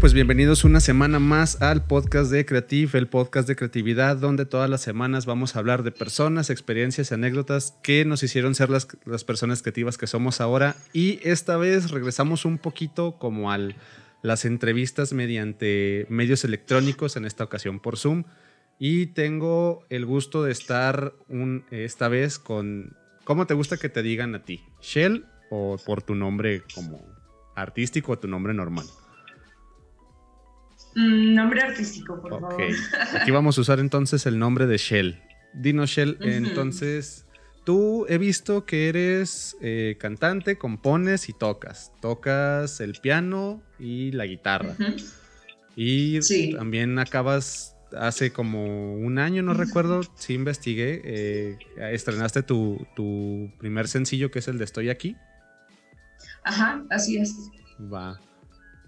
pues bienvenidos una semana más al podcast de Creative, el podcast de creatividad, donde todas las semanas vamos a hablar de personas, experiencias y anécdotas que nos hicieron ser las, las personas creativas que somos ahora. Y esta vez regresamos un poquito como a las entrevistas mediante medios electrónicos, en esta ocasión por Zoom. Y tengo el gusto de estar un, esta vez con... ¿Cómo te gusta que te digan a ti? ¿Shell o por tu nombre como artístico o tu nombre normal? Mm, nombre artístico, por favor. Aquí vamos a usar entonces el nombre de Shell. Dinos, Shell, entonces, tú he visto que eres eh, cantante, compones y tocas. Tocas el piano y la guitarra. Y también acabas hace como un año, no recuerdo, sí investigué, eh, estrenaste tu, tu primer sencillo que es el de Estoy aquí. Ajá, así es. Va.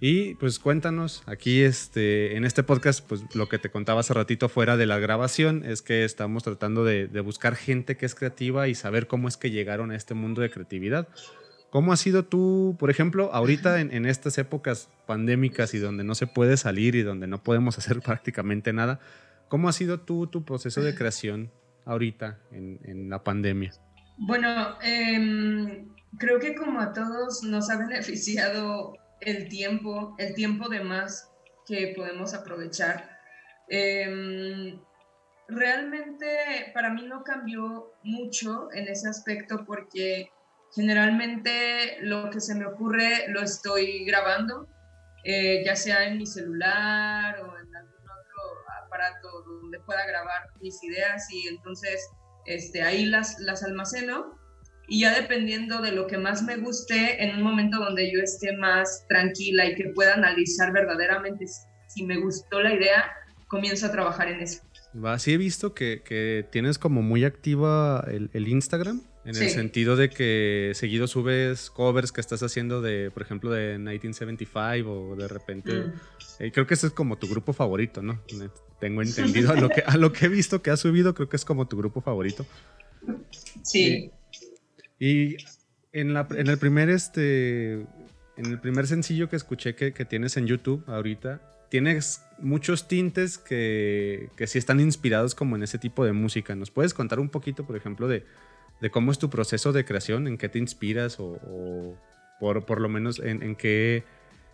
Y pues cuéntanos, aquí este, en este podcast, pues lo que te contaba hace ratito fuera de la grabación es que estamos tratando de, buscar gente que es creativa y saber cómo es que llegaron a este mundo de creatividad. ¿Cómo ha sido tú, por ejemplo, ahorita en, estas épocas pandémicas y donde no se puede salir y donde no podemos hacer prácticamente nada, ¿cómo ha sido tú tu proceso de creación ahorita en, la pandemia? Bueno, em, creo que como a todos nos ha beneficiado el tiempo, el tiempo de más que podemos aprovechar. Em, realmente para mí no cambió mucho en ese aspecto porque generalmente lo que se me ocurre lo estoy grabando, eh, ya sea en mi celular o en algún otro aparato donde pueda grabar mis ideas y entonces este, ahí las, las almaceno y ya dependiendo de lo que más me guste, en un momento donde yo esté más tranquila y que pueda analizar verdaderamente si me gustó la idea, comienzo a trabajar en eso. Va, sí he visto que, que tienes como muy activa el, el Instagram, en el sentido de que seguido subes covers que estás haciendo de, por ejemplo, de 1975 o de repente... Mm. Eh, creo que ese es como tu grupo favorito, ¿no? Tengo entendido a lo, que, a lo que he visto que has subido, creo que es como tu grupo favorito. Sí. Y en, la, en el primer este en el primer sencillo que escuché que, que tienes en YouTube ahorita, tienes muchos tintes que, que, sí están inspirados como en ese tipo de música. ¿Nos puedes contar un poquito, por ejemplo, de, de cómo es tu proceso de creación? ¿En qué te inspiras? O, o por, por, lo menos en, en, qué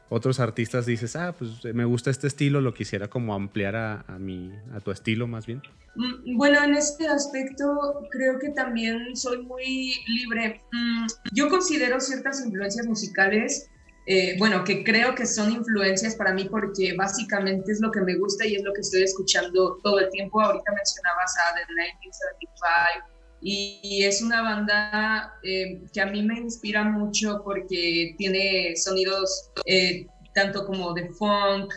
otros artistas dices, ah, pues me gusta este estilo, lo quisiera como ampliar a, mi, a tu estilo más bien? Mm, bueno, en este aspecto creo que también soy muy libre. Mm, yo considero ciertas influencias musicales, eh, bueno, que creo que son influencias para mí porque básicamente es lo que me gusta y es lo que estoy escuchando todo el tiempo. Ahorita mencionabas a The 1975 y, es una banda eh, que a mí me inspira mucho porque tiene sonidos eh, tanto como de funk,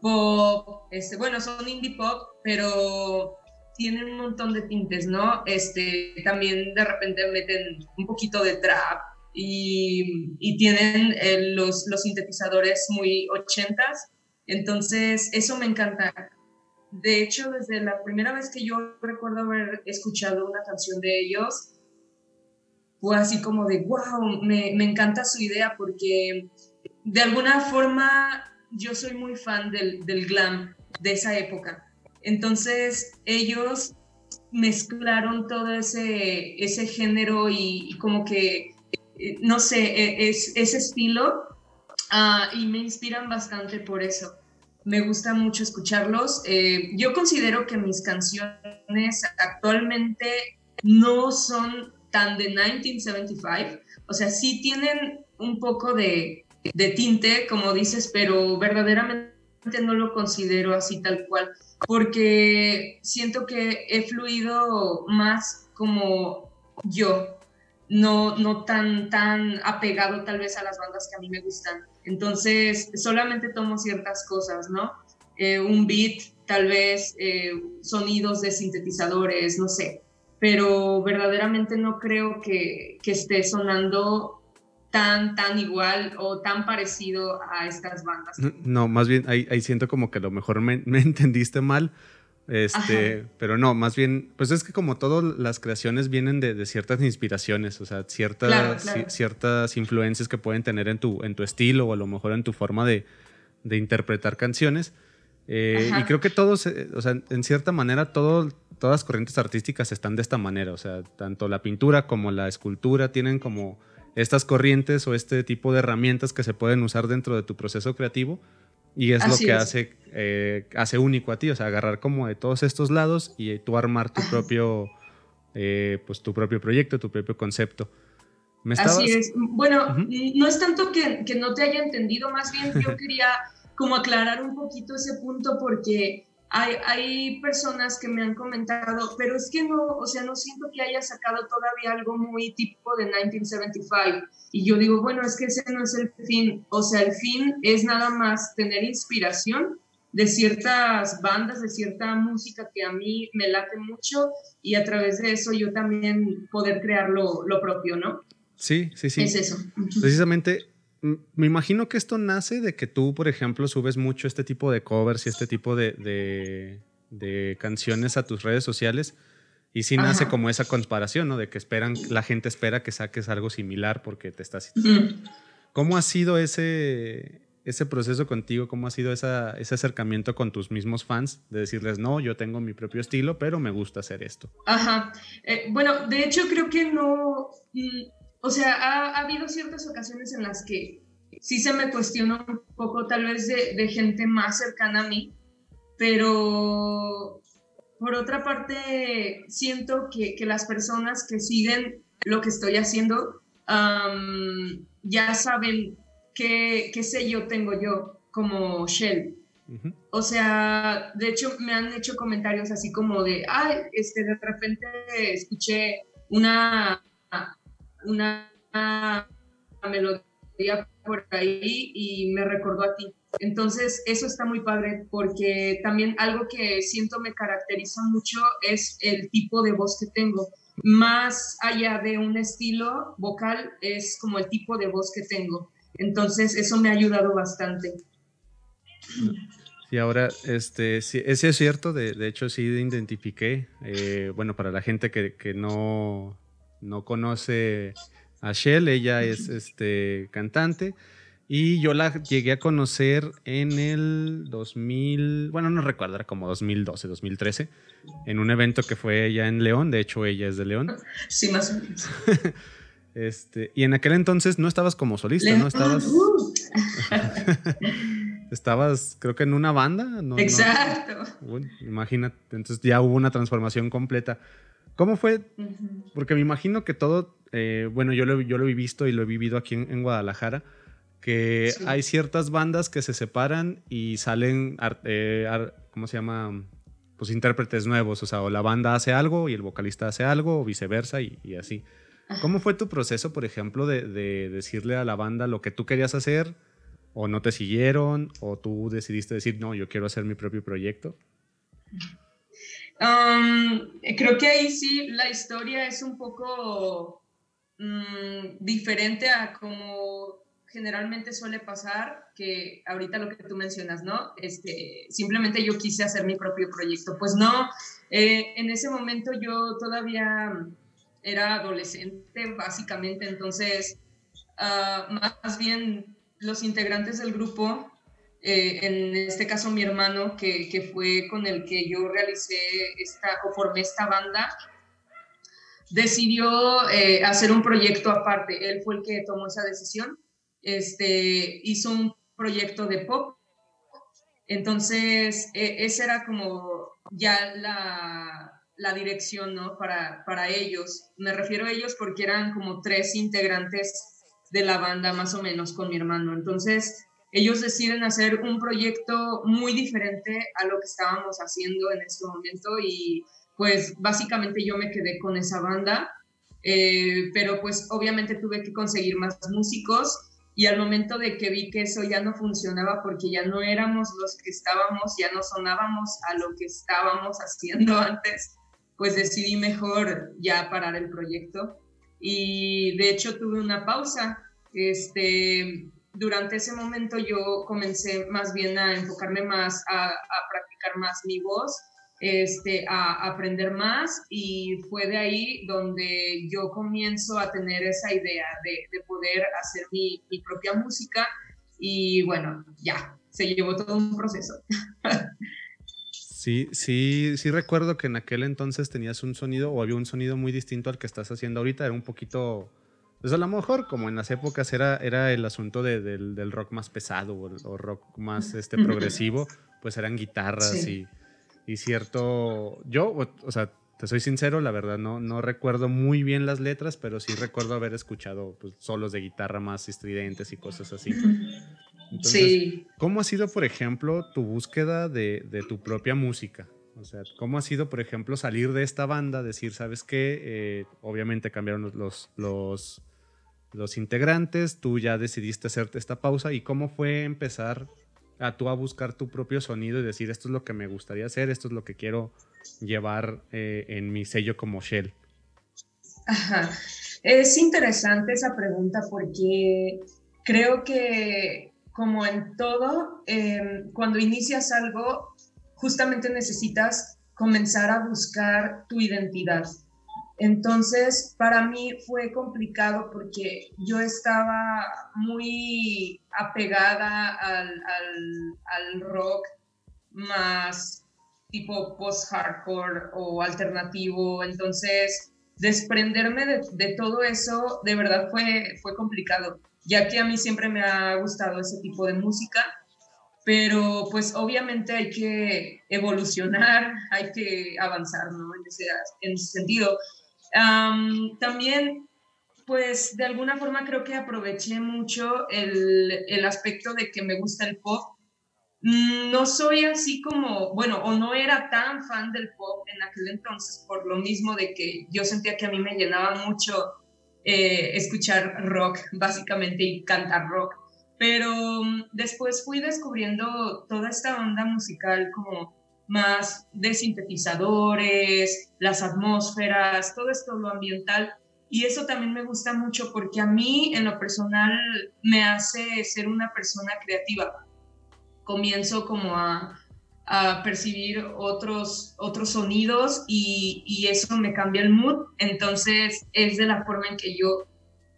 pop, este, bueno, son indie pop, pero tienen un montón de tintes, ¿no? Este, también de repente meten un poquito de trap y, tienen eh, los, los sintetizadores muy ochentas, entonces eso me encanta de hecho, desde la primera vez que yo recuerdo haber escuchado una canción de ellos, fue así como de, wow, me, encanta su idea porque de alguna forma yo soy muy fan del, glam de esa época. Entonces ellos mezclaron todo ese, ese género y, como que, eh, no sé, e, es, ese estilo ah, y me inspiran bastante por eso me gusta mucho escucharlos. Eh, yo considero que mis canciones actualmente no son tan de 1975, o sea, sí tienen un poco de, de tinte, como dices, pero verdaderamente no lo considero así tal cual, porque siento que he fluido más como yo, no, no tan, tan apegado tal vez a las bandas que a mí me gustan. Entonces, solamente tomo ciertas cosas, ¿no? Eh, un beat, tal vez eh, sonidos de sintetizadores, no sé, pero verdaderamente no creo que, que, esté sonando tan, tan igual o tan parecido a estas bandas. No, más bien ahí, siento como que a lo mejor me, me entendiste mal. Este, pero no, más bien, pues es que como todas las creaciones vienen de, de ciertas inspiraciones, o sea, ciertas, ciertas influencias que pueden tener en tu, en tu estilo o a lo mejor en tu forma de, de interpretar canciones. Eh, y creo que todos, eh, o sea, en cierta manera, todo, todas las corrientes artísticas están de esta manera. O sea, tanto la pintura como la escultura tienen como estas corrientes o este tipo de herramientas que se pueden usar dentro de tu proceso creativo. Y es lo que Hace, eh, hace único a ti, o sea, agarrar como de todos estos lados y tú armar tu propio, pues tu propio proyecto, tu propio concepto. Así es. Bueno, no es tanto que, que, no te haya entendido, más bien yo quería como aclarar un poquito ese punto porque hay, hay personas que me han comentado, pero es que no, o sea, no siento que haya sacado todavía algo muy típico de 1975. Y yo digo, bueno, es que ese no es el fin, o sea, el fin es nada más tener inspiración de ciertas bandas, de cierta música que a mí me late mucho y a través de eso yo también poder crear lo, lo propio, ¿no? Sí, sí, sí. Es eso. Precisamente me imagino que esto nace de que tú, por ejemplo, subes mucho este tipo de covers y este tipo de, de, canciones a tus redes sociales. Y sí nace como esa comparación, ¿no? De que esperan, la gente espera que saques algo similar porque te estás... ¿Cómo ha sido ese, ese proceso contigo? ¿Cómo ha sido esa, ese acercamiento con tus mismos fans? De decirles, no, yo tengo mi propio estilo, pero me gusta hacer esto. Ajá. Eh, bueno, de hecho creo que no... O sea, ha, habido ciertas ocasiones en las que sí se me cuestiona un poco, tal vez de, gente más cercana a mí, pero por otra parte, siento que, las personas que siguen lo que estoy haciendo ya saben qué, qué sello tengo yo como Shell. O sea, de hecho me han hecho comentarios así como de, ay, este, de repente escuché una una melodía por ahí y me recordó a ti. Entonces, eso está muy padre porque también algo que siento me caracteriza mucho es el tipo de voz que tengo. Más allá de un estilo vocal, es como el tipo de voz que tengo. Entonces, eso me ha ayudado bastante. Y ahora, este, ese es cierto, de, de hecho sí identifiqué, eh, bueno, para la gente que, que no, no conoce a Shell, ella es este, cantante. Y yo la llegué a conocer en el 2000, bueno, no recuerdo, era como 2012, 2013, en un evento que fue ella en León, de hecho ella es de León. Sí, más o menos. este, y en aquel entonces no estabas como solista, ¿no? Estabas... Uh. estabas, creo que en una banda. ¿no? Exacto. imagínate, entonces ya hubo una transformación completa. ¿Cómo fue? Porque me imagino que todo, eh, bueno, yo lo, yo lo he visto y lo he vivido aquí en, Guadalajara, que hay ciertas bandas que se separan y salen, eh, ¿cómo se llama? Pues intérpretes nuevos, o sea, o la banda hace algo y el vocalista hace algo, o viceversa y, así. ¿Cómo fue tu proceso, por ejemplo, de, de, decirle a la banda lo que tú querías hacer, o no te siguieron, o tú decidiste decir, no, yo quiero hacer mi propio proyecto? Creo que ahí sí la historia es un poco mm, diferente a como generalmente suele pasar, que ahorita lo que tú mencionas, ¿no? Este, simplemente yo quise hacer mi propio proyecto. Pues no, eh, en ese momento yo todavía era adolescente, básicamente, entonces, ah, más bien los integrantes del grupo eh, en este caso mi hermano, que, que, fue con el que yo realicé esta, o formé esta banda, decidió eh, hacer un proyecto aparte. Él fue el que tomó esa decisión. Este, hizo un proyecto de pop. Entonces, e, esa era como ya la, la dirección, ¿no? Para, para ellos. Me refiero a ellos porque eran como tres integrantes de la banda, más o menos, con mi hermano. Entonces, ellos deciden hacer un proyecto muy diferente a lo que estábamos haciendo en ese momento y pues básicamente yo me quedé con esa banda, eh, pero pues obviamente tuve que conseguir más músicos y al momento de que vi que eso ya no funcionaba porque ya no éramos los que estábamos, ya no sonábamos a lo que estábamos haciendo antes, pues decidí mejor ya parar el proyecto y de hecho tuve una pausa. Este, durante ese momento yo comencé más bien a enfocarme más a, practicar más mi voz, este, a, aprender más y fue de ahí donde yo comienzo a tener esa idea de, poder hacer mi, propia música y bueno, ya, se llevó todo un proceso. Sí, sí, sí recuerdo que en aquel entonces tenías un sonido o había un sonido muy distinto al que estás haciendo ahorita. Era un poquito, pues a lo mejor como en las épocas era, era el asunto del, rock más pesado o, rock más este, progresivo, pues eran guitarras y, y, cierto, yo, o, sea, te soy sincero, la verdad no, no recuerdo muy bien las letras, pero sí recuerdo haber escuchado pues, solos de guitarra más estridentes y cosas así. sí. ¿Cómo ha sido, por ejemplo, tu búsqueda de, de, tu propia música? O sea, ¿cómo ha sido, por ejemplo, salir de esta banda, decir, ¿sabes qué? Eh, obviamente cambiaron los, los, los, integrantes, tú ya decidiste hacerte esta pausa y cómo fue empezar a tú a buscar tu propio sonido y decir, esto es lo que me gustaría hacer, esto es lo que quiero llevar eh, en mi sello como Shell. Ajá. Es interesante esa pregunta porque creo que como en todo, em, cuando inicias algo, justamente necesitas comenzar a buscar tu identidad. Entonces, para mí fue complicado porque yo estaba muy apegada al, rock más tipo post-hardcore o alternativo. Entonces, desprenderme de, de, todo eso de verdad fue, fue complicado ya que a mí siempre me ha gustado ese tipo de música, pero pues obviamente hay que evolucionar, hay que avanzar, ¿no? En ese, en ese sentido. También, pues de alguna forma creo que aproveché mucho el, el aspecto de que me gusta el pop. Mm, no soy así como, bueno, o no era tan fan del pop en aquel entonces, por lo mismo de que yo sentía que a mí me llenaba mucho eh, escuchar rock, básicamente, y cantar rock. Pero mm, después fui descubriendo toda esta onda musical como más de sintetizadores, las atmósferas, todo esto lo ambiental. Y eso también me gusta mucho porque a mí en lo personal me hace ser una persona creativa. Comienzo como a a percibir otros, otros sonidos y, y, eso me cambia el mood. Entonces es de la forma en que yo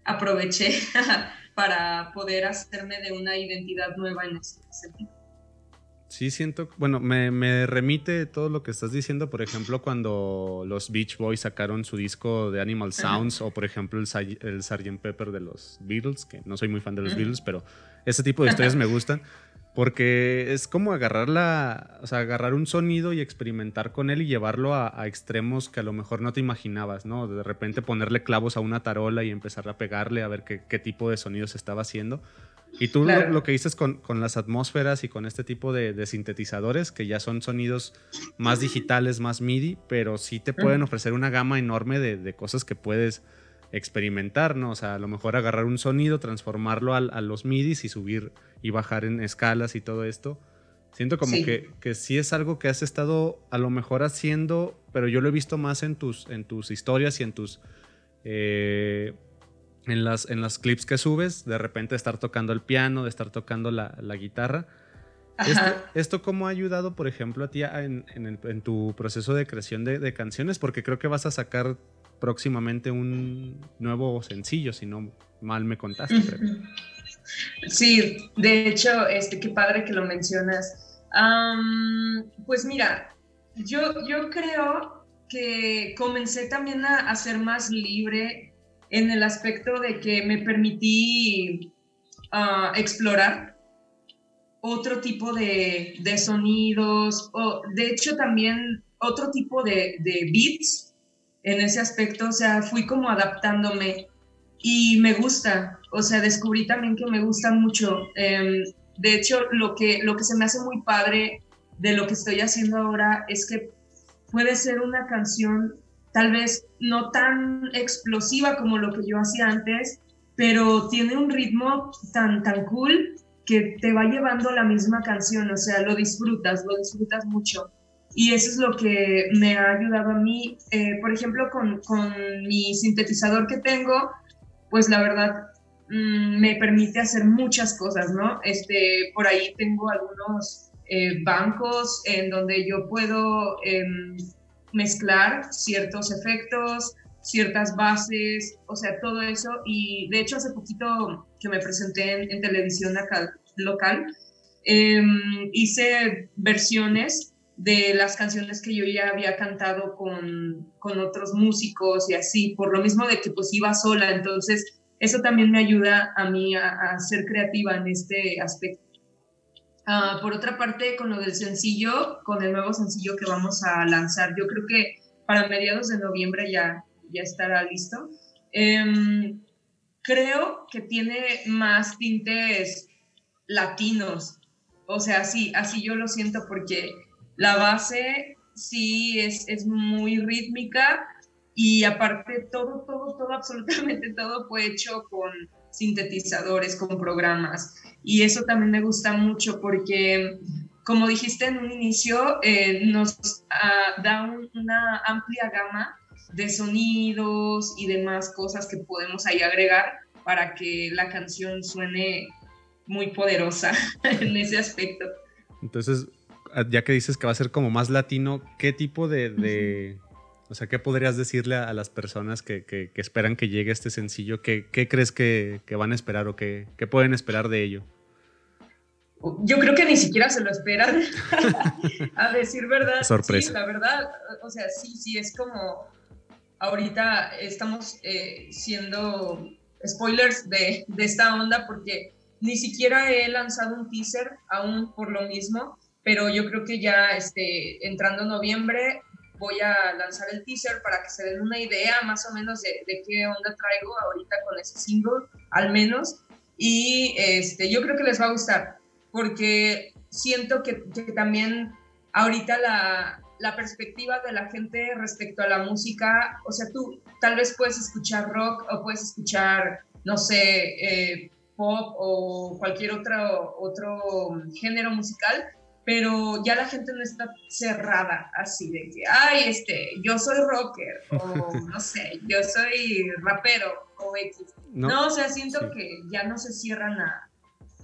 aproveché para poder hacerme de una identidad nueva en ese sentido. Sí, siento, bueno, me, me, remite todo lo que estás diciendo, por ejemplo, cuando los Beach Boys sacaron su disco de Animal Sounds o, por ejemplo, el, el Sgt. Pepper de los Beatles, que no soy muy fan de los Beatles, pero ese tipo de historias me gustan. Porque es como agarrar la, o sea, agarrar un sonido y experimentar con él y llevarlo a, extremos que a lo mejor no te imaginabas, ¿no? De repente ponerle clavos a una tarola y empezar a pegarle a ver qué, tipo de sonido se estaba haciendo. Y tú lo, que dices con, las atmósferas y con este tipo de, sintetizadores, que ya son sonidos más digitales, más MIDI, pero sí te pueden ofrecer una gama enorme de, de cosas que puedes experimentar, ¿no? O sea, a lo mejor agarrar un sonido, transformarlo a, los midis y subir y bajar en escalas y todo esto. Siento como Que, que sí es algo que has estado a lo mejor haciendo, pero yo lo he visto más en tus, en tus historias y en tus... Eh, en las, en las clips que subes, de repente estar tocando el piano, de estar tocando la, guitarra. Esto, ¿Esto, cómo ha ayudado, por ejemplo, a ti en, en, tu proceso de creación de, de, canciones? Porque creo que vas a sacar próximamente un nuevo sencillo, si no mal me contaste. Sí, de hecho, este, qué padre que lo mencionas. pues mira, yo, yo creo que comencé también a, ser más libre en el aspecto de que me permití ah, explorar otro tipo de, de, sonidos, o de hecho también otro tipo de, beats en ese aspecto, o sea, fui como adaptándome y me gusta, o sea, descubrí también que me gusta mucho. Em, de hecho, lo que, lo que se me hace muy padre de lo que estoy haciendo ahora es que puede ser una canción tal vez no tan explosiva como lo que yo hacía antes, pero tiene un ritmo tan, tan cool que te va llevando la misma canción, o sea, lo disfrutas, lo disfrutas mucho. Y eso es lo que me ha ayudado a mí. Eh, por ejemplo, con, con, mi sintetizador que tengo, pues la verdad mm, me permite hacer muchas cosas, ¿no? Este, por ahí tengo algunos eh, bancos en donde yo puedo em, mezclar ciertos efectos, ciertas bases, o sea, todo eso. Y de hecho, hace poquito que me presenté en, televisión local, em, hice versiones de las canciones que yo ya había cantado con, con, otros músicos y así, por lo mismo de que pues iba sola, entonces eso también me ayuda a mí a, ser creativa en este aspecto. Ah, por otra parte, con lo del sencillo, con el nuevo sencillo que vamos a lanzar, yo creo que para mediados de noviembre ya, ya estará listo. Em, creo que tiene más tintes latinos, o sea, sí, así yo lo siento porque la base sí es, es muy rítmica y aparte todo, todo, todo, absolutamente todo fue hecho con sintetizadores, con programas. Y eso también me gusta mucho porque, como dijiste en un inicio, eh, nos ah, da una amplia gama de sonidos y demás cosas que podemos ahí agregar para que la canción suene muy poderosa en ese aspecto. Entonces, ya que dices que va a ser como más latino, ¿qué tipo de, o sea, qué podrías decirle a, las personas que, esperan que llegue este sencillo? ¿Qué, crees que, van a esperar o qué, pueden esperar de ello? Yo creo que ni siquiera se lo esperan. a decir verdad. Sorpresa. Sí, la verdad, o sea, sí, sí, es como ahorita estamos eh, siendo spoilers de, de esta onda porque ni siquiera he lanzado un teaser aún por lo mismo pero yo creo que ya este, entrando noviembre voy a lanzar el teaser para que se den una idea más o menos de, qué onda traigo ahorita con ese single, al menos. Y este, yo creo que les va a gustar, porque siento que, también ahorita la, la, perspectiva de la gente respecto a la música, o sea, tú tal vez puedes escuchar rock o puedes escuchar, no sé, eh, pop o cualquier otro, otro género musical, pero ya la gente no está cerrada así de que, ay, este, yo soy rocker, o no sé, yo soy rapero, o X. No, o sea, siento que ya no se cierran a,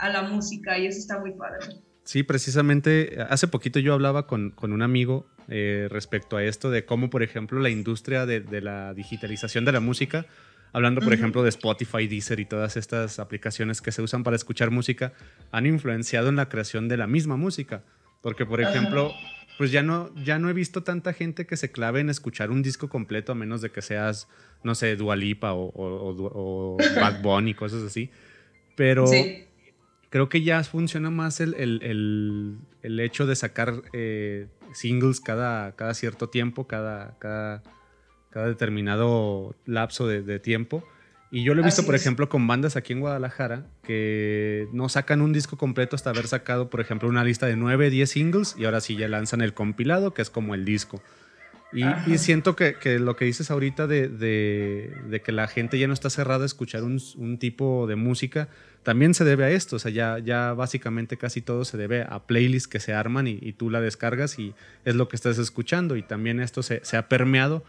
la música y eso está muy padre. Sí, precisamente, hace poquito yo hablaba con, un amigo eh, respecto a esto, de cómo, por ejemplo, la industria de, la digitalización de la música, hablando, por ejemplo, de Spotify, Deezer y todas estas aplicaciones que se usan para escuchar música, han influenciado en la creación de la misma música. Porque, por ejemplo, pues ya no, ya no he visto tanta gente que se clave en escuchar un disco completo, a menos de que seas, no sé, Dualipa o, o, Bad Bunny, cosas así. Pero creo que ya funciona más el, el, el, hecho de sacar eh, singles cada, cada cierto tiempo, cada, cada, cada determinado lapso de, de tiempo y yo lo he visto, por ejemplo, con bandas aquí en Guadalajara que no sacan un disco completo hasta haber sacado, por ejemplo, una lista de 9, 10 singles y ahora sí ya lanzan el compilado, que es como el disco. Y, siento que, que, lo que dices ahorita de, de, que la gente ya no está cerrada a escuchar un, un, tipo de música, también se debe a esto. O sea, ya, ya básicamente casi todo se debe a playlists que se arman y, y tú la descargas y es lo que estás escuchando. Y también esto se, se ha permeado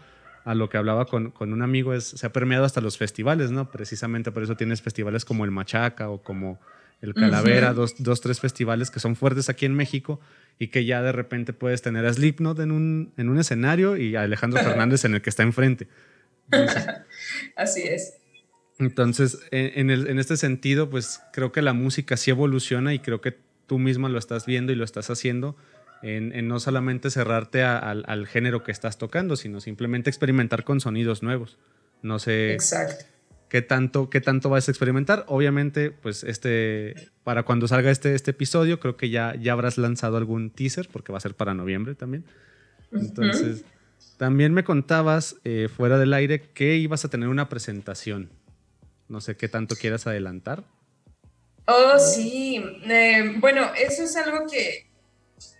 a lo que hablaba con, con, un amigo, es, se ha permeado hasta los festivales, ¿no? Precisamente por eso tienes festivales como el Machaca o como el Calavera, dos, dos, tres festivales que son fuertes aquí en México y que ya de repente puedes tener a Slipknot en un, en un escenario y a Alejandro Fernández en el que está enfrente. Así es. Entonces, en, el, en, este sentido, pues creo que la música sí evoluciona y creo que tú misma lo estás viendo y lo estás haciendo en, no solamente cerrarte al género que estás tocando, sino simplemente experimentar con sonidos nuevos. No sé Exacto. qué tanto, qué tanto vas a experimentar. Obviamente, pues este, para cuando salga este, este episodio, creo que ya, ya habrás lanzado algún teaser, porque va a ser para noviembre también. Entonces, también me contabas eh, fuera del aire que ibas a tener una presentación. No sé qué tanto quieras adelantar. Oh, sí. Eh, bueno, eso es algo que,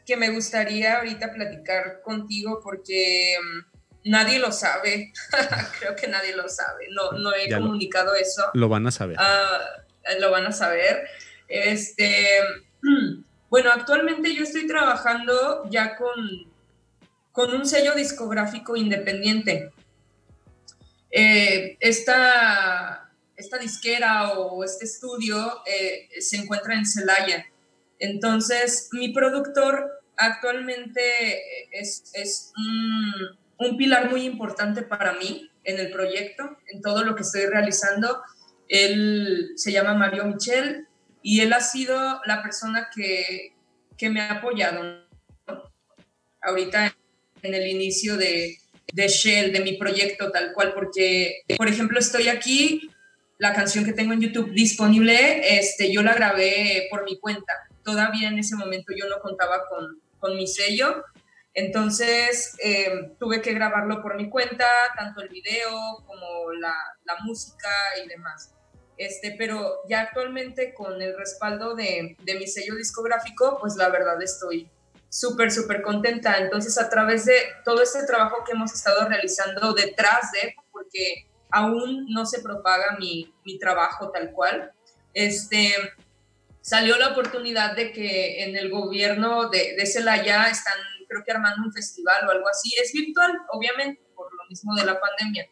que me gustaría ahorita platicar contigo porque mm, nadie lo sabe. Creo que nadie lo sabe. No, no he comunicado eso. Lo van a saber. Ah, lo van a saber. Este, bueno, actualmente yo estoy trabajando ya con, con un sello discográfico independiente. Eh, esta, esta disquera o este estudio eh, se encuentra en Celaya. Entonces, mi productor actualmente es, un, pilar muy importante para mí en el proyecto, en todo lo que estoy realizando. Él se llama Mario Michel, y él ha sido la persona que, que me ha apoyado ahorita en el inicio de, de Shell, de mi proyecto tal cual, porque, por ejemplo, estoy aquí, la canción que tengo en YouTube disponible, este, yo la grabé por mi cuenta. Todavía en ese momento yo no contaba con, con mi sello, entonces eh, tuve que grabarlo por mi cuenta, tanto el video como la, la, música y demás. Este, pero ya actualmente con el respaldo de, de mi sello discográfico, pues la verdad estoy súper, súper contenta. Entonces, a través de todo este trabajo que hemos estado realizando detrás de, porque aún no se propaga mi, mi trabajo tal cual, este, salió la oportunidad de que en el gobierno de, de Celaya están, creo que armando un festival o algo así. Es virtual, obviamente, por lo mismo de la pandemia.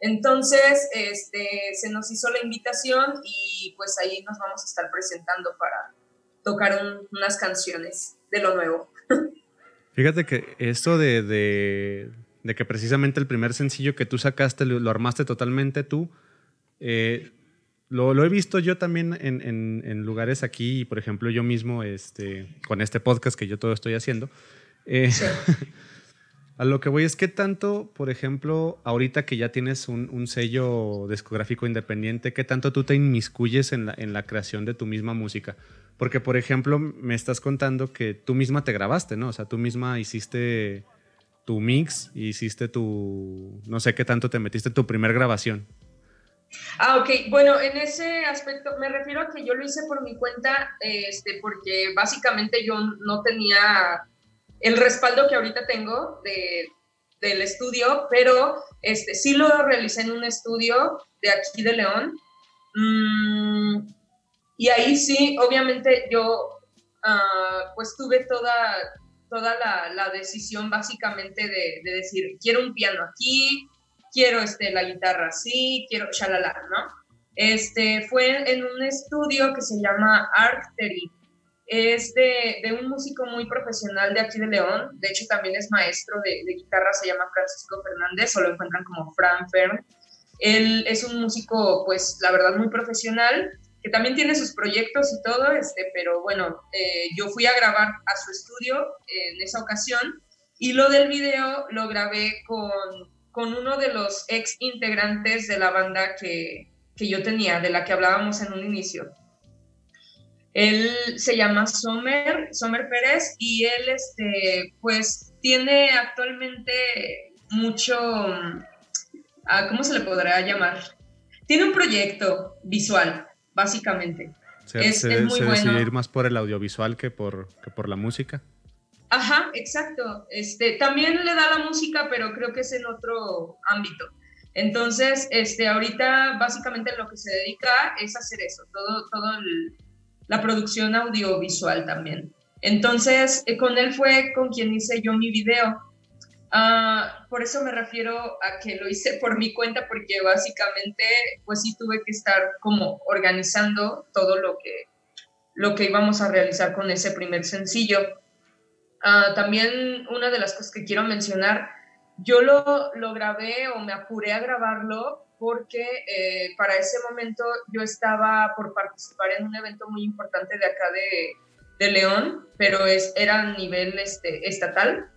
Entonces, este, se nos hizo la invitación y pues ahí nos vamos a estar presentando para tocar unas canciones de lo nuevo. Fíjate que esto de, de, que precisamente el primer sencillo que tú sacaste lo, armaste totalmente tú, eh, lo, lo, he visto yo también en, en, en, lugares aquí, por ejemplo, yo mismo, este, con este podcast que yo todo estoy haciendo. Eh, a lo que voy es que tanto, por ejemplo, ahorita que ya tienes un, un, sello discográfico independiente, ¿qué tanto tú te inmiscuyes en la, en la creación de tu misma música? Porque, por ejemplo, me estás contando que tú misma te grabaste, ¿no? O sea, tú misma hiciste tu mix, hiciste tu, no sé qué tanto te metiste, tu primer grabación. Ah, ok. Bueno, en ese aspecto me refiero a que yo lo hice por mi cuenta, este, porque básicamente yo no tenía el respaldo que ahorita tengo de, del estudio, pero este, sí lo realicé en un estudio de aquí de León. Mm, y ahí sí, obviamente yo uh, pues tuve toda, toda la, la decisión básicamente de, de, decir, quiero un piano aquí, quiero este, la guitarra así, quiero shalala, ¿no? Este, fue en un estudio que se llama Arctery. Es de, de, un músico muy profesional de aquí de León. De hecho, también es maestro de, guitarra, se llama Francisco Fernández, o lo encuentran como Fran Fern. Él es un músico, pues, la verdad, muy profesional que también tiene sus proyectos y todo, este, pero bueno, eh, yo fui a grabar a su estudio en esa ocasión y lo del video lo grabé con, con uno de los ex integrantes de la banda que, que yo tenía, de la que hablábamos en un inicio. Él se llama Sommer, Sommer Pérez, y él, este, pues, tiene actualmente mucho, ah, ¿cómo se le podrá llamar? Tiene un proyecto visual, básicamente. es, muy bueno. ir más por el audiovisual que por, que por la música. Ajá, exacto. Este, también le da la música, pero creo que es en otro ámbito. Entonces, este, ahorita básicamente lo que se dedica es hacer eso, todo, todo la producción audiovisual también. Entonces, eh, con él fue con quien hice yo mi video. Uh, por eso me refiero a que lo hice por mi cuenta, porque básicamente, pues sí tuve que estar como organizando todo lo que, lo que íbamos a realizar con ese primer sencillo. Uh, también una de las cosas que quiero mencionar, yo lo, lo grabé o me apuré a grabarlo porque eh, para ese momento yo estaba por participar en un evento muy importante de acá de, de León, pero es, era a nivel este, estatal.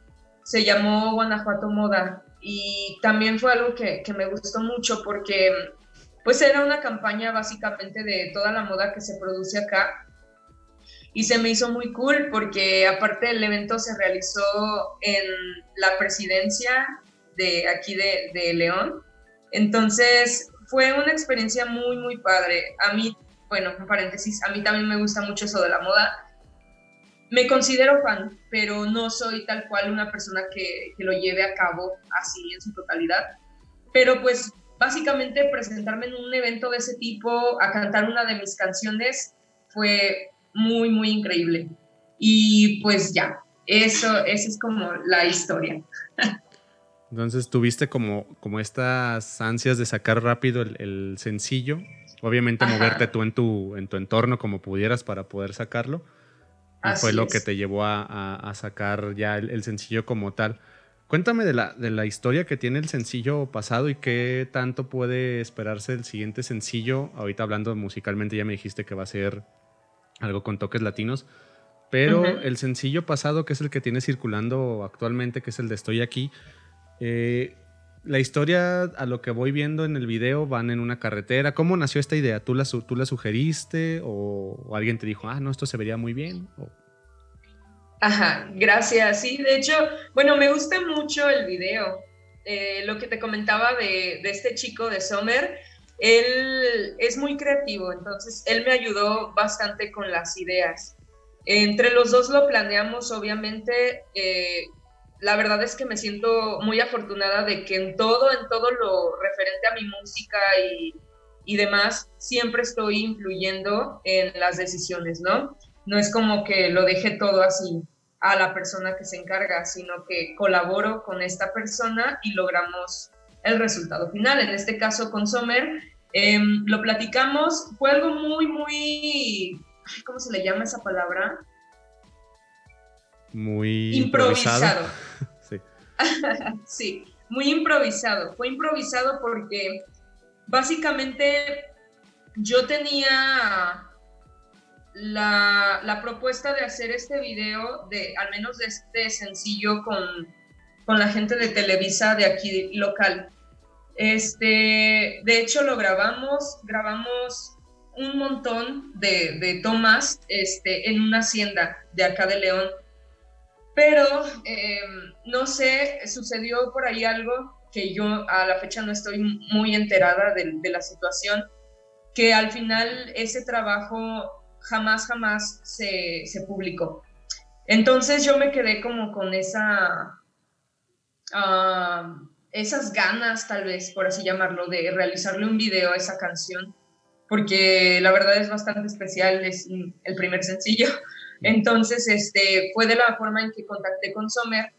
Se llamó Guanajuato Moda y también fue algo que, que, me gustó mucho porque pues era una campaña básicamente de toda la moda que se produce acá y se me hizo muy cool porque aparte el evento se realizó en la presidencia de aquí de, de León, entonces fue una experiencia muy muy padre. A mí, bueno, en paréntesis, a mí también me gusta mucho eso de la moda me considero fan, pero no soy tal cual una persona que, que, lo lleve a cabo así en su totalidad. Pero pues básicamente presentarme en un evento de ese tipo, a cantar una de mis canciones, fue muy, muy increíble. Y pues ya, eso, esa es como la historia. Entonces tuviste como, como estas ansias de sacar rápido el, el sencillo, obviamente Ajá. moverte tú en tu, en tu entorno como pudieras para poder sacarlo fue lo que te llevó a, a, sacar ya el, el, sencillo como tal. Cuéntame de la, de la historia que tiene el sencillo pasado y qué tanto puede esperarse el siguiente sencillo. Ahorita hablando musicalmente ya me dijiste que va a ser algo con toques latinos. Pero el sencillo pasado, que es el que tiene circulando actualmente, que es el de Estoy aquí, eh, la historia, a lo que voy viendo en el video, van en una carretera. ¿Cómo nació esta idea? ¿Tú la, tú la sugeriste o, alguien te dijo, ah, no, esto se vería muy bien? Ajá, gracias. Sí, de hecho, bueno, me gusta mucho el video. Eh, lo que te comentaba de, de, este chico de Sommer, él es muy creativo, entonces él me ayudó bastante con las ideas. Entre los dos lo planeamos, obviamente. Eh, la verdad es que me siento muy afortunada de que en todo, en todo lo referente a mi música y, y demás, siempre estoy influyendo en las decisiones, ¿no? No es como que lo deje todo así a la persona que se encarga, sino que colaboro con esta persona y logramos el resultado final. En este caso con Sommer, em, lo platicamos, fue algo muy, muy, ¿cómo se le llama esa palabra? Muy improvisado. sí. sí, muy improvisado. Fue improvisado porque básicamente yo tenía la, propuesta de hacer este video, de, al menos de este sencillo con, con la gente de Televisa de aquí local. Este, de hecho lo grabamos, grabamos un montón de, tomas este, en una hacienda de acá de León. Pero, em, no sé, sucedió por ahí algo que yo a la fecha no estoy muy enterada de, la situación, que al final ese trabajo jamás, jamás se, publicó. Entonces yo me quedé como con esa, ah, esas ganas, tal vez, por así llamarlo, de realizarle un video a esa canción, porque la verdad es bastante especial, es el primer sencillo. Entonces, este, fue de la forma en que contacté con Sommer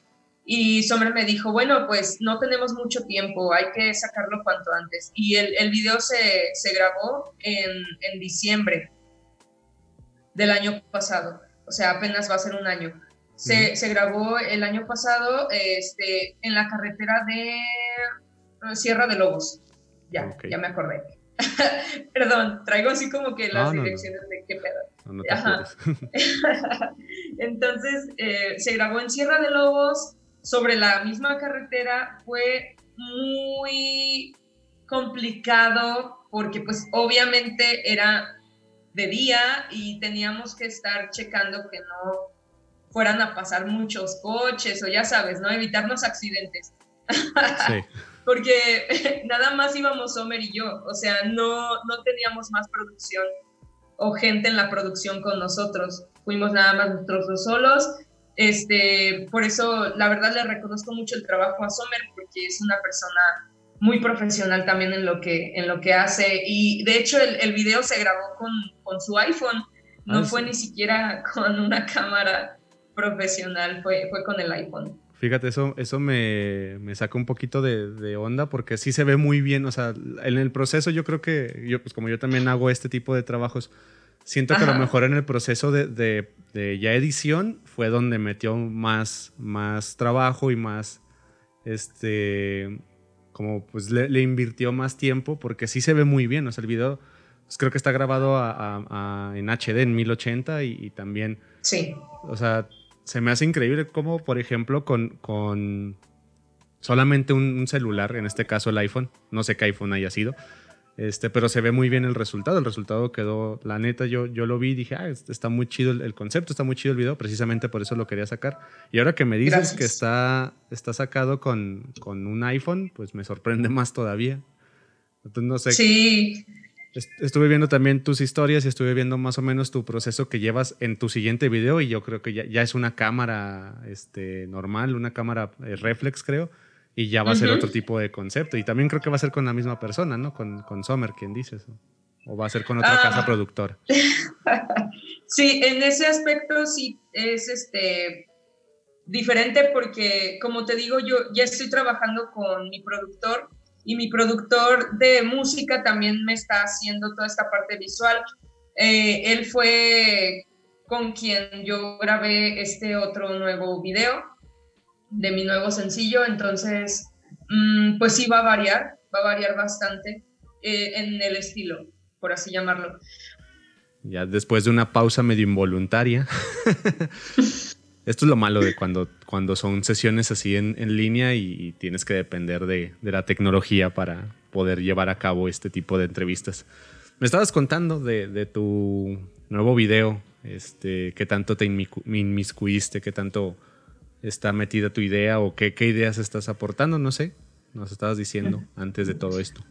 y Sommer me dijo, bueno, pues no tenemos mucho tiempo, hay que sacarlo cuanto antes. Y el, el video se, grabó en, en diciembre del año pasado, o sea, apenas va a ser un año. Se, se grabó el año pasado este, en la carretera de Sierra de Lobos. Ya, ya me acordé. Perdón, traigo así como que las direcciones de qué pedo. Entonces, eh, se grabó en Sierra de Lobos, sobre la misma carretera. Fue muy complicado porque pues obviamente era de día y teníamos que estar checando que no fueran a pasar muchos coches o ya sabes, ¿no? Evitarnos accidentes. Sí. Porque nada más íbamos Homer y yo, o sea, no, no teníamos más producción o gente en la producción con nosotros. Fuimos nada más nosotros dos solos. Este, por eso, la verdad, le reconozco mucho el trabajo a Sommer porque es una persona muy profesional también en lo que, en lo que hace. Y de hecho el, el video se grabó con, con su iPhone, no ah, fue ni siquiera con una cámara profesional, fue, fue con el iPhone. Fíjate, eso, eso me, me saca un poquito de, de, onda porque sí se ve muy bien, o sea, en el proceso yo creo que, yo, pues como yo también hago este tipo de trabajos, siento que a lo mejor en el proceso de, de, de, ya edición fue donde metió más, más trabajo y más, este, como pues le, invirtió más tiempo porque sí se ve muy bien. O sea, el video pues, creo que está grabado en HD en 1080 y, también... Sí. O sea, se me hace increíble como, por ejemplo, con, con solamente un, celular, en este caso el iPhone, no sé qué iPhone haya sido, este, pero se ve muy bien el resultado. El resultado quedó, la neta, yo, yo lo vi y dije, ah, está muy chido el, concepto, está muy chido el video, precisamente por eso lo quería sacar. Y ahora que me dices que está, está sacado con, con, un iPhone, pues me sorprende más todavía. Entonces, no sé. Sí. Estuve viendo también tus historias y estuve viendo más o menos tu proceso que llevas en tu siguiente video y yo creo que ya, ya es una cámara este, normal, una cámara eh, reflex, creo y ya va a ser otro tipo de concepto. Y también creo que va a ser con la misma persona, ¿no? Con, con Sommer, quien dices. O va a ser con otra casa ah. productora. sí, en ese aspecto sí es este diferente porque, como te digo, yo ya estoy trabajando con mi productor y mi productor de música también me está haciendo toda esta parte visual. Eh, él fue con quien yo grabé este otro nuevo video de mi nuevo sencillo, entonces, mm, pues sí va a variar, va a variar bastante eh, en el estilo, por así llamarlo. ya después de una pausa medio involuntaria. Esto es lo malo de cuando, cuando son sesiones así en, línea y, tienes que depender de, la tecnología para poder llevar a cabo este tipo de entrevistas. Me estabas contando de, tu nuevo video, este, qué tanto te inmiscuiste, qué tanto está metida tu idea o qué, qué ideas estás aportando, no sé, nos estabas diciendo antes de todo esto.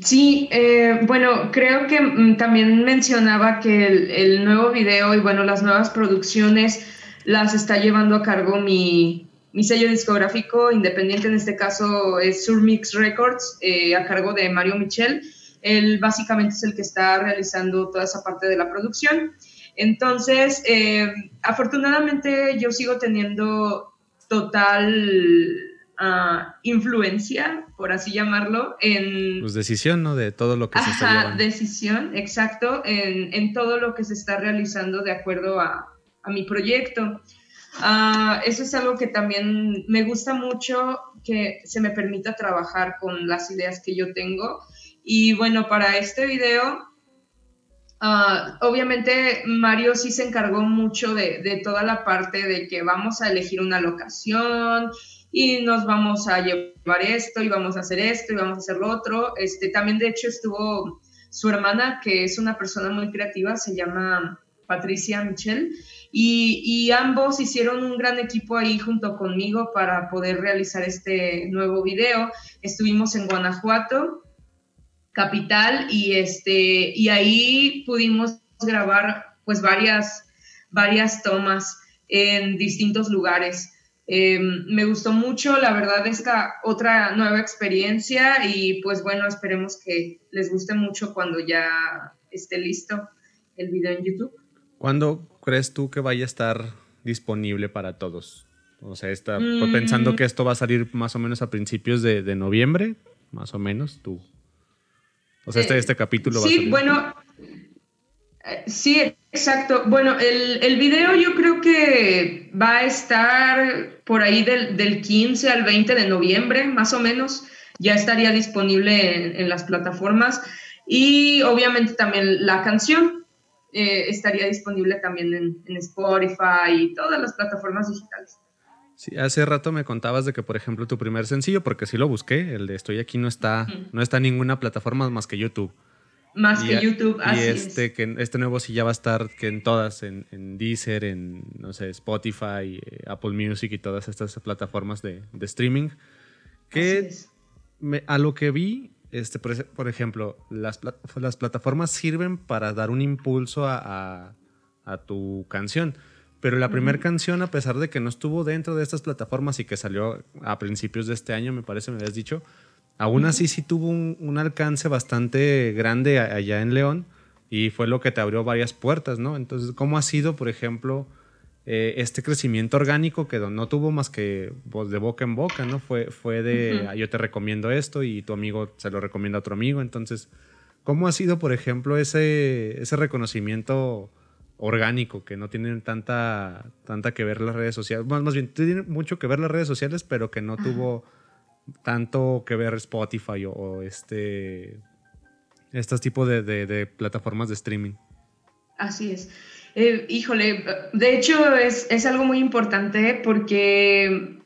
Sí, eh, bueno, creo que mm, también mencionaba que el, nuevo video y bueno, las nuevas producciones las está llevando a cargo mi, sello discográfico independiente, en este caso es Surmix Records, eh, a cargo de Mario Michel. Él básicamente es el que está realizando toda esa parte de la producción. Entonces, eh, afortunadamente yo sigo teniendo total ah, influencia, por así llamarlo, en... Pues decisión, ¿no? De todo lo que se está llevando. decisión, exacto, en, todo lo que se está realizando de acuerdo a, mi proyecto. Ah, eso es algo que también me gusta mucho, que se me permita trabajar con las ideas que yo tengo. Y bueno, para este video Ah, obviamente Mario sí se encargó mucho de, toda la parte de que vamos a elegir una locación y nos vamos a llevar esto y vamos a hacer esto y vamos a hacer lo otro. Este, también de hecho estuvo su hermana, que es una persona muy creativa, se llama Patricia Michel, y, ambos hicieron un gran equipo ahí junto conmigo para poder realizar este nuevo video. Estuvimos en Guanajuato capital y este y ahí pudimos grabar pues varias varias tomas en distintos lugares. Em, me gustó mucho, la verdad, esta otra nueva experiencia y pues bueno, esperemos que les guste mucho cuando ya esté listo el video en YouTube. ¿Cuándo crees tú que vaya a estar disponible para todos? O sea, está mm. pensando que esto va a salir más o menos a principios de, de noviembre, más o menos, tú o sea, este, este capítulo va a Sí, bueno, eh, sí, exacto. Bueno, el, el, video yo creo que va a estar por ahí del, del, 15 al 20 de noviembre, más o menos. Ya estaría disponible en, las plataformas. Y obviamente también la canción eh, estaría disponible también en, en Spotify y todas las plataformas digitales. Sí, hace rato me contabas de que, por ejemplo, tu primer sencillo, porque sí lo busqué, el de Estoy aquí no está, no está en ninguna plataforma más que YouTube. Más que YouTube, así Y este, que este nuevo sí ya va a estar que en todas, en, en Deezer, en, no sé, Spotify, eh, Apple Music y todas estas plataformas de, de streaming. Que a lo que vi, este, por, ejemplo, las, las plataformas sirven para dar un impulso a, a tu canción pero la primera canción, a pesar de que no estuvo dentro de estas plataformas y que salió a principios de este año, me parece, me habías dicho, aún así sí tuvo un, alcance bastante grande allá en León y fue lo que te abrió varias puertas, ¿no? Entonces, ¿cómo ha sido, por ejemplo, eh, este crecimiento orgánico que no tuvo más que voz de boca en boca, ¿no? Fue, fue de yo te recomiendo esto y tu amigo se lo recomienda a otro amigo. Entonces, ¿cómo ha sido, por ejemplo, ese, ese reconocimiento? orgánico, que no tienen tanta, tanta que ver las redes sociales. Más, más bien, tiene mucho que ver las redes sociales, pero que no tuvo tanto que ver Spotify o, este estos tipos de, plataformas de streaming. Así es. Eh, híjole, de hecho es, es, algo muy importante porque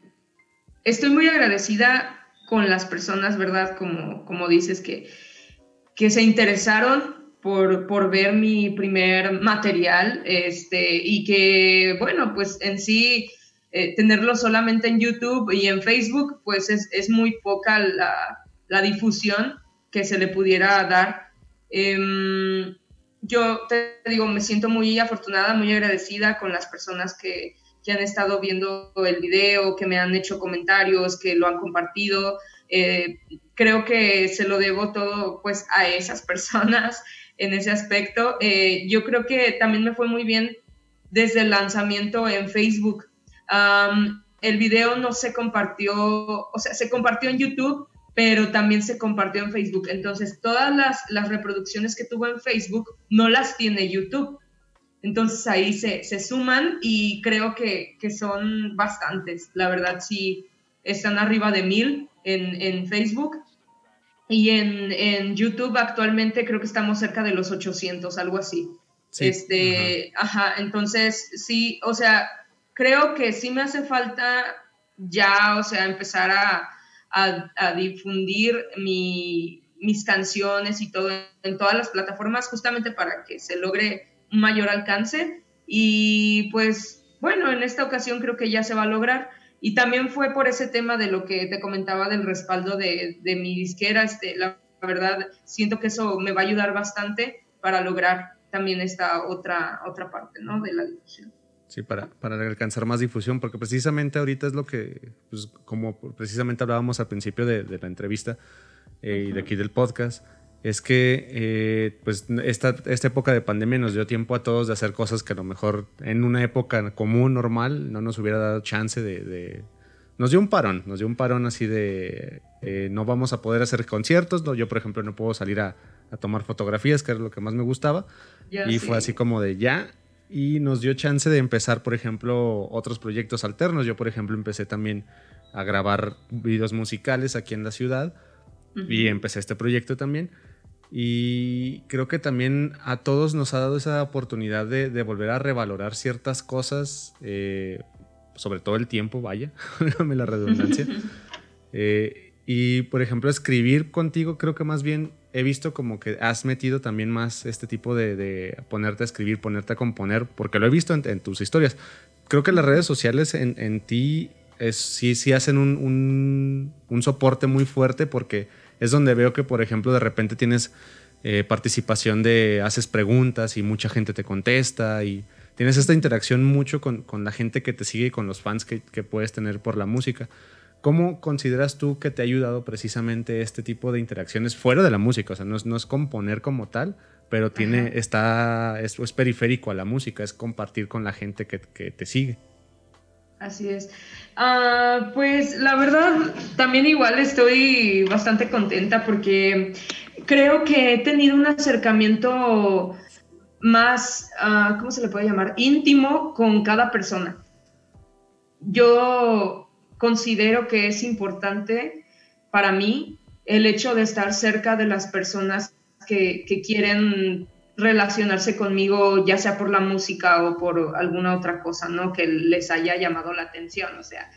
estoy muy agradecida con las personas, ¿verdad? Como, como dices, que, que se interesaron por, ver mi primer material este, y que, bueno, pues en sí eh, tenerlo solamente en YouTube y en Facebook, pues es, muy poca la, difusión que se le pudiera dar. Em, yo te digo, me siento muy afortunada, muy agradecida con las personas que, han estado viendo el video, que me han hecho comentarios, que lo han compartido. Eh, creo que se lo debo todo pues a esas personas en ese aspecto. Eh, yo creo que también me fue muy bien desde el lanzamiento en Facebook. el video no se compartió, o sea, se compartió en YouTube, pero también se compartió en Facebook. Entonces, todas las, las reproducciones que tuvo en Facebook no las tiene YouTube. Entonces ahí se, se suman y creo que, que, son bastantes. La verdad, sí, están arriba de mil en, en Facebook y en, en, YouTube actualmente creo que estamos cerca de los 800, algo así. este, ajá. entonces sí, o sea, creo que sí me hace falta ya, o sea, empezar a, a, difundir mi, mis canciones y todo en todas las plataformas justamente para que se logre un mayor alcance. Y pues bueno, en esta ocasión creo que ya se va a lograr. Y también fue por ese tema de lo que te comentaba del respaldo de, de mi disquera. Este, la, verdad, siento que eso me va a ayudar bastante para lograr también esta otra, otra parte ¿no? de la difusión. Sí, para, para alcanzar más difusión, porque precisamente ahorita es lo que, pues, como precisamente hablábamos al principio de, de la entrevista eh, y de aquí del podcast, es que eh, pues esta, esta época de pandemia nos dio tiempo a todos de hacer cosas que a lo mejor en una época común, normal, no nos hubiera dado chance de... Nos dio un parón, nos dio un parón así de... Eh, no vamos a poder hacer conciertos, no, yo por ejemplo no puedo salir a, a tomar fotografías, que era lo que más me gustaba. y fue así como de ya. Y nos dio chance de empezar, por ejemplo, otros proyectos alternos. Yo, por ejemplo, empecé también a grabar videos musicales aquí en la ciudad. Y empecé este proyecto también. Y creo que también a todos nos ha dado esa oportunidad de, volver a revalorar ciertas cosas, eh, sobre todo el tiempo, vaya, déjame la redundancia. Eh, y por ejemplo, escribir contigo, creo que más bien he visto como que has metido también más este tipo de, ponerte a escribir, ponerte a componer, porque lo he visto en, tus historias. Creo que las redes sociales en, ti es, sí, sí hacen un, un soporte muy fuerte porque es donde veo que, por ejemplo, de repente tienes eh, participación de haces preguntas y mucha gente te contesta y tienes esta interacción mucho con, la gente que te sigue y con los fans que, puedes tener por la música. ¿Cómo consideras tú que te ha ayudado precisamente este tipo de interacciones fuera de la música? O sea, no es, componer como tal, pero tiene, está, es, es, periférico a la música, es compartir con la gente que, que te sigue. Así es. Ah, pues la verdad, también igual estoy bastante contenta porque creo que he tenido un acercamiento más, uh, ¿cómo se le puede llamar? Íntimo con cada persona. Yo considero que es importante para mí el hecho de estar cerca de las personas que, que quieren relacionarse conmigo, ya sea por la música o por alguna otra cosa, ¿no? Que les haya llamado la atención. O sea,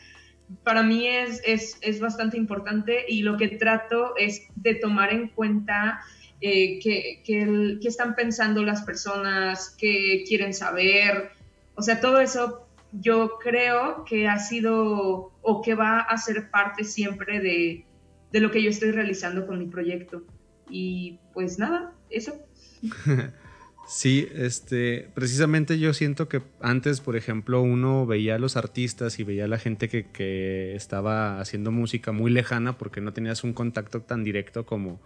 para mí es, es, bastante importante y lo que trato es de tomar en cuenta eh, qué que, están pensando las personas, qué quieren saber. O sea, todo eso yo creo que ha sido o que va a ser parte siempre de, de lo que yo estoy realizando con mi proyecto. Y pues nada, eso. Sí, este, precisamente yo siento que antes, por ejemplo, uno veía a los artistas y veía a la gente que, estaba haciendo música muy lejana porque no tenías un contacto tan directo como,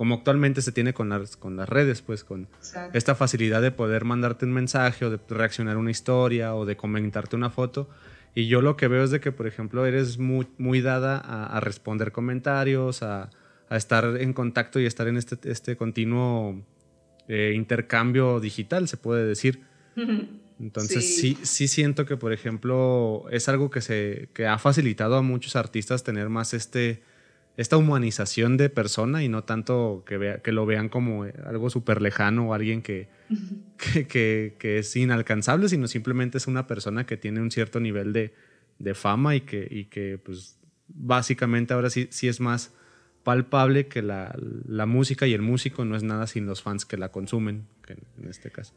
como actualmente se tiene con las, con las redes, pues con esta facilidad de poder mandarte un mensaje o de reaccionar a una historia o de comentarte una foto. Y yo lo que veo es de que, por ejemplo, eres muy, muy dada a, responder comentarios, a, a, estar en contacto y estar en este, este continuo intercambio digital, se puede decir. Entonces sí. sí. siento que, por ejemplo, es algo que, se, que ha facilitado a muchos artistas tener más este, esta humanización de persona y no tanto que, vea, que lo vean como algo súper lejano o alguien que, que, que, es inalcanzable, sino simplemente es una persona que tiene un cierto nivel de, de fama y que, y que pues básicamente ahora sí, sí es más palpable que la, música y el músico no es nada sin los fans que la consumen, en este caso.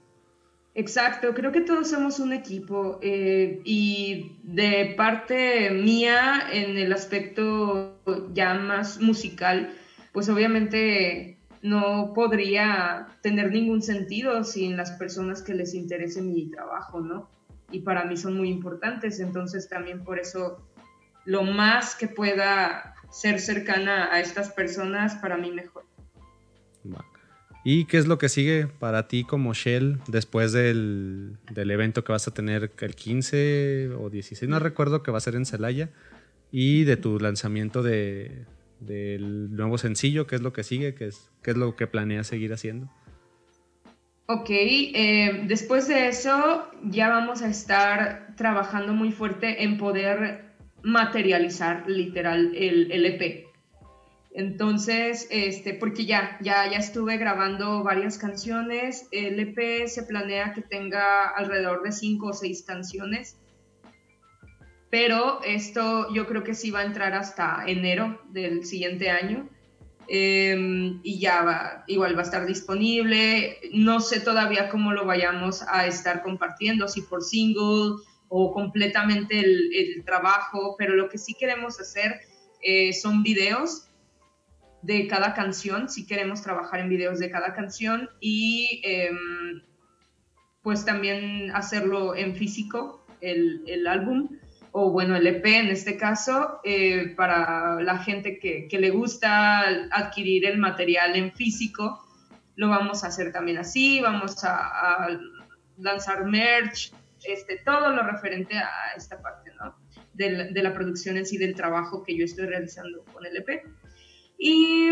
Exacto, creo que todos somos un equipo eh, y de parte mía en el aspecto ya más musical, pues obviamente no podría tener ningún sentido sin las personas que les interese mi trabajo, ¿no? Y para mí son muy importantes, entonces también por eso lo más que pueda ser cercana a estas personas, para mí mejor. ¿Y qué es lo que sigue para ti como Shell después del, evento que vas a tener el 15 o 16? No recuerdo que va a ser en Celaya. Y de tu lanzamiento de, del nuevo sencillo, ¿qué es lo que sigue? ¿Qué es, qué es lo que planeas seguir haciendo? Ok, eh, después de eso ya vamos a estar trabajando muy fuerte en poder materializar literal el, el EP. Entonces, este, porque ya, ya, ya estuve grabando varias canciones. El EP se planea que tenga alrededor de cinco o seis canciones. Pero esto yo creo que sí va a entrar hasta enero del siguiente año. Em, y ya va, igual va a estar disponible. No sé todavía cómo lo vayamos a estar compartiendo, si por single o completamente el, trabajo, pero lo que sí queremos hacer eh, son videos de cada canción, si queremos trabajar en videos de cada canción y em, pues también hacerlo en físico, el, el, álbum, o bueno, el EP en este caso, eh, para la gente que, que, le gusta adquirir el material en físico, lo vamos a hacer también así, vamos a, lanzar merch, este, todo lo referente a esta parte, ¿no? De la, de la producción en sí, del trabajo que yo estoy realizando con el EP. Y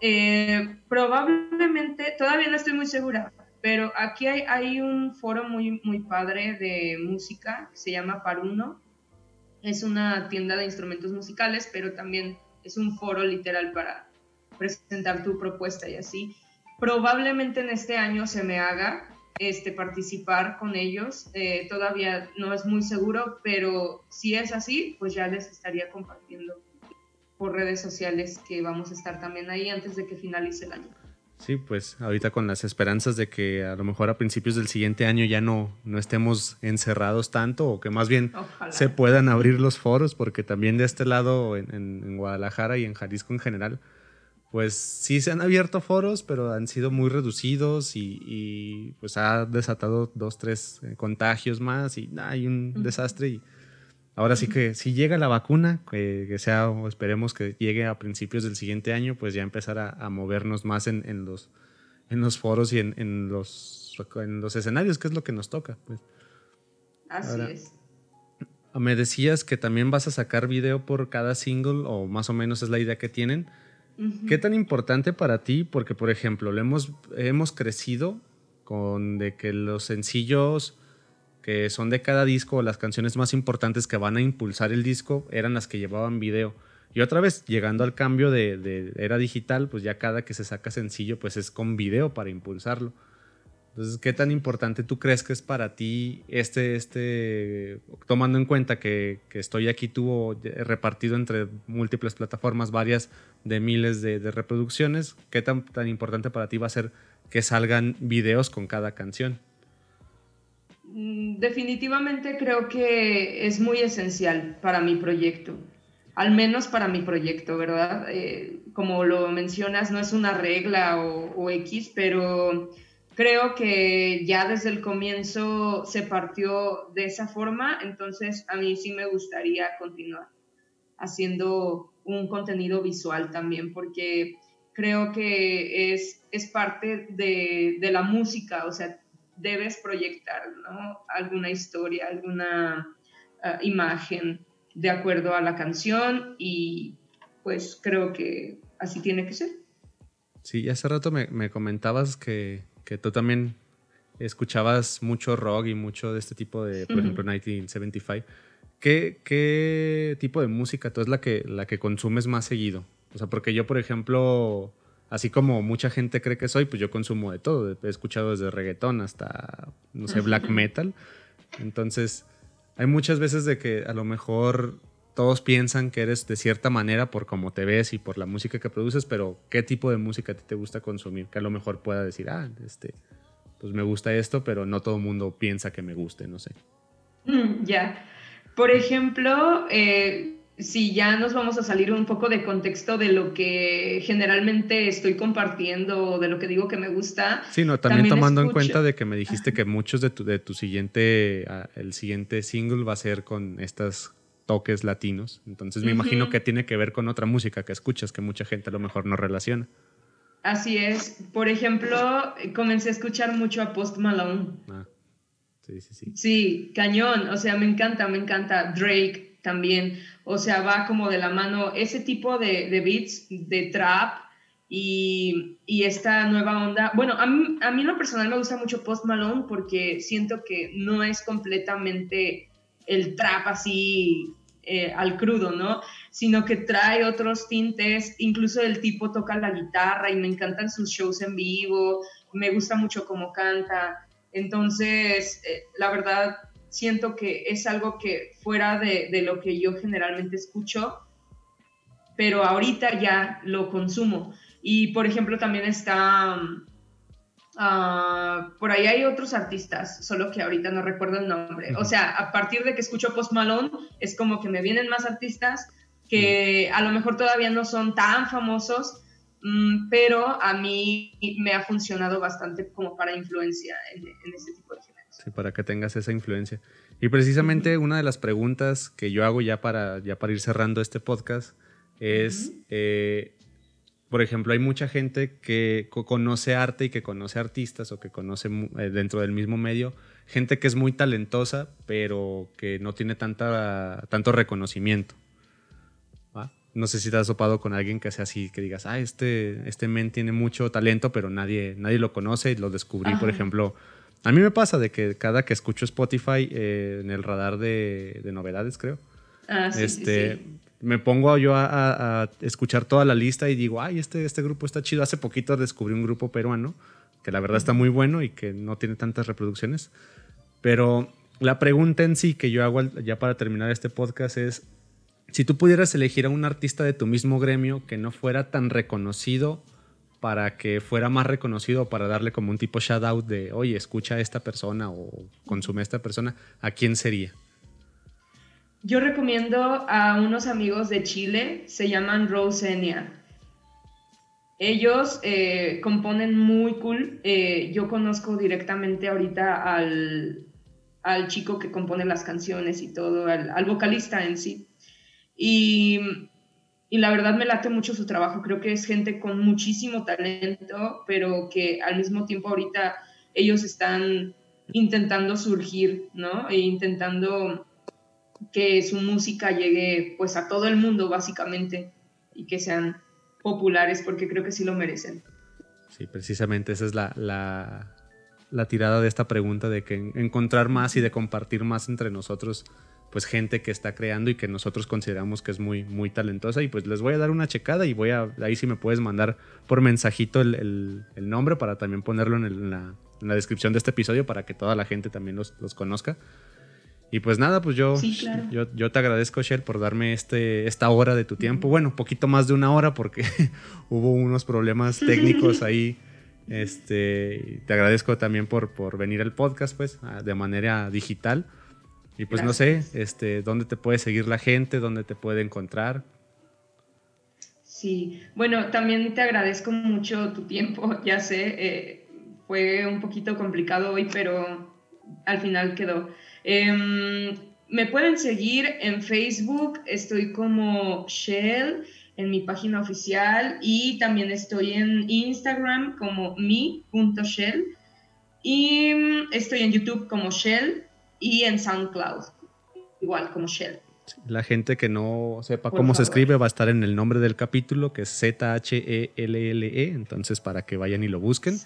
eh, probablemente, todavía no estoy muy segura, pero aquí hay, hay, un foro muy, muy padre de música que se llama Paruno. Es una tienda de instrumentos musicales, pero también es un foro literal para presentar tu propuesta y así. Probablemente en este año se me haga este, participar con ellos. Eh, todavía no es muy seguro, pero si es así, pues ya les estaría compartiendo por redes sociales que vamos a estar también ahí antes de que finalice el año. Sí, pues ahorita con las esperanzas de que a lo mejor a principios del siguiente año ya no, no estemos encerrados tanto o que más bien se puedan abrir los foros, porque también de este lado, en, en, Guadalajara y en Jalisco en general, pues sí se han abierto foros, pero han sido muy reducidos y, y pues ha desatado dos, tres eh, contagios más y hay un desastre y Ahora sí que si llega la vacuna, que, sea, o esperemos que llegue a principios del siguiente año, pues ya empezar a, movernos más en, en, los, en los foros y en, en, los, en los escenarios, que es lo que nos toca. Pues. Así es. Me decías que también vas a sacar video por cada single, o más o menos es la idea que tienen. ¿Qué tan importante para ti? Porque, por ejemplo, lo hemos, hemos crecido con de que los sencillos que son de cada disco, las canciones más importantes que van a impulsar el disco eran las que llevaban video. Y otra vez, llegando al cambio de, era digital, pues ya cada que se saca sencillo, pues es con video para impulsarlo. Entonces, ¿qué tan importante tú crees que es para ti este, este, tomando en cuenta que, estoy aquí tuvo repartido entre múltiples plataformas, varias de miles de, de reproducciones, qué tan, tan importante para ti va a ser que salgan videos con cada canción? Mm, definitivamente creo que es muy esencial para mi proyecto, al menos para mi proyecto, ¿verdad? Eh, como lo mencionas, no es una regla o, X, pero creo que ya desde el comienzo se partió de esa forma, entonces a mí sí me gustaría continuar haciendo un contenido visual también, porque creo que es, es parte de, de la música, o sea, debes proyectar alguna historia, alguna ah, imagen de acuerdo a la canción y pues creo que así tiene que ser. Sí, hace rato me, comentabas que, tú también escuchabas mucho rock y mucho de este tipo de, por ejemplo, 1975. ¿Qué, ¿Qué, tipo de música tú es la que, la que consumes más seguido? O sea, porque yo, por ejemplo, así como mucha gente cree que soy, pues yo consumo de todo. He escuchado desde reggaetón hasta, no sé, black metal. Entonces, hay muchas veces de que a lo mejor todos piensan que eres de cierta manera por cómo te ves y por la música que produces, pero ¿qué tipo de música te gusta consumir? Que a lo mejor pueda decir, ah, este, pues me gusta esto, pero no todo el mundo piensa que me guste, no sé. Mm, ya. Por ejemplo, eh, si ya nos vamos a salir un poco de contexto de lo que generalmente estoy compartiendo, de lo que digo que me gusta. Sí, no, también, tomando en cuenta de que me dijiste que muchos de tu, de tu siguiente, ah, el siguiente single va a ser con estos toques latinos. Entonces me imagino que tiene que ver con otra música que escuchas, que mucha gente a lo mejor no relaciona. Así es. Por ejemplo, comencé a escuchar mucho a Post Malone. Ah, sí, sí, sí. Sí, cañón. O sea, me encanta, me encanta. Drake también. O sea, va como de la mano ese tipo de, de beats, de trap y, y, esta nueva onda. Bueno, a mí, a mí en lo personal me gusta mucho Post Malone porque siento que no es completamente el trap así eh, al crudo, ¿no? Sino que trae otros tintes, incluso el tipo toca la guitarra y me encantan sus shows en vivo, me gusta mucho cómo canta. Entonces, eh, la verdad, siento que es algo que fuera de, de, lo que yo generalmente escucho, pero ahorita ya lo consumo. Y por ejemplo, también está Ah, por ahí hay otros artistas, solo que ahorita no recuerdo el nombre. O sea, a partir de que escucho Post Malone, es como que me vienen más artistas que a lo mejor todavía no son tan famosos, mm, pero a mí me ha funcionado bastante como para influencia en, en este tipo de géneros. Sí, para que tengas esa influencia. Y precisamente una de las preguntas que yo hago ya para, ya para ir cerrando este podcast es, por ejemplo, hay mucha gente que conoce arte y que conoce artistas o que conoce eh, dentro del mismo medio, gente que es muy talentosa, pero que no tiene tanta, tanto reconocimiento. No sé si te has topado con alguien que sea así, que digas, ah, este, este men tiene mucho talento, pero nadie, nadie lo conoce y lo descubrí, por ejemplo. A mí me pasa de que cada que escucho Spotify eh, en el radar de, novedades, creo, ah, este, me pongo yo a, escuchar toda la lista y digo, ay, este, este grupo está chido. Hace poquito descubrí un grupo peruano que la verdad está muy bueno y que no tiene tantas reproducciones. Pero la pregunta en sí que yo hago ya para terminar este podcast es, si tú pudieras elegir a un artista de tu mismo gremio que no fuera tan reconocido para que fuera más reconocido, para darle como un tipo shout out de, oye, escucha a esta persona o consume a esta persona, ¿a quién sería? Yo recomiendo a unos amigos de Chile, se llaman Rosenia. Ellos eh, componen muy cool. Eh, yo conozco directamente ahorita al, al, chico que compone las canciones y todo, al, vocalista en sí. Y, y, la verdad me late mucho su trabajo. Creo que es gente con muchísimo talento, pero que al mismo tiempo ahorita ellos están intentando surgir, ¿no? E intentando que su música llegue pues a todo el mundo básicamente y que sean populares porque creo que sí lo merecen. Sí, precisamente esa es la, la, tirada de esta pregunta de que encontrar más y de compartir más entre nosotros pues gente que está creando y que nosotros consideramos que es muy, muy talentosa. Y pues les voy a dar una checada y voy a, ahí si me puedes mandar por mensajito el, nombre para también ponerlo en, la, en, la, descripción de este episodio para que toda la gente también los, los conozca. Y pues nada, pues yo, yo, yo, te agradezco, Shell, por darme este, esta hora de tu tiempo. Bueno, poquito más de una hora porque hubo unos problemas técnicos ahí. Este, te agradezco también por, por venir al podcast, pues, de manera digital. Y pues no sé, este, ¿dónde te puede seguir la gente? ¿Dónde te puede encontrar? Sí, bueno, también te agradezco mucho tu tiempo, ya sé, eh, fue un poquito complicado hoy, pero al final quedó. Em, me pueden seguir en Facebook, estoy como Shell en mi página oficial y también estoy en Instagram como mi.shell y mm, estoy en YouTube como Shell y en SoundCloud igual como Shell. La gente que no sepa cómo se escribe va a estar en el nombre del capítulo que es Z-H-E-L-L-E, -E, entonces para que vayan y lo busquen.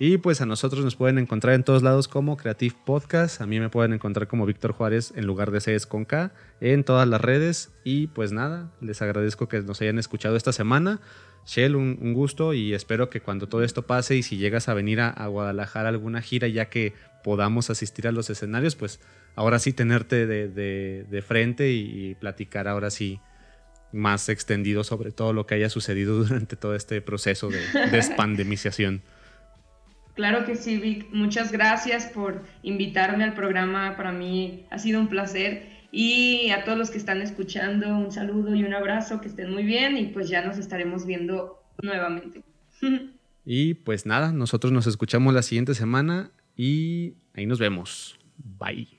Y pues a nosotros nos pueden encontrar en todos lados como Creative Podcast. A mí me pueden encontrar como Víctor Juárez en lugar de C con K en todas las redes. Y pues nada, les agradezco que nos hayan escuchado esta semana. Shell, un, gusto y espero que cuando todo esto pase y si llegas a venir a, Guadalajara alguna gira ya que podamos asistir a los escenarios, pues ahora sí tenerte de, frente y, platicar ahora sí más extendido sobre todo lo que haya sucedido durante todo este proceso de despandemización. Claro que sí, Vic. Muchas gracias por invitarme al programa. Para mí ha sido un placer. Y a todos los que están escuchando, un saludo y un abrazo, que estén muy bien y pues ya nos estaremos viendo nuevamente. Y pues nada, nosotros nos escuchamos la siguiente semana y ahí nos vemos. Bye.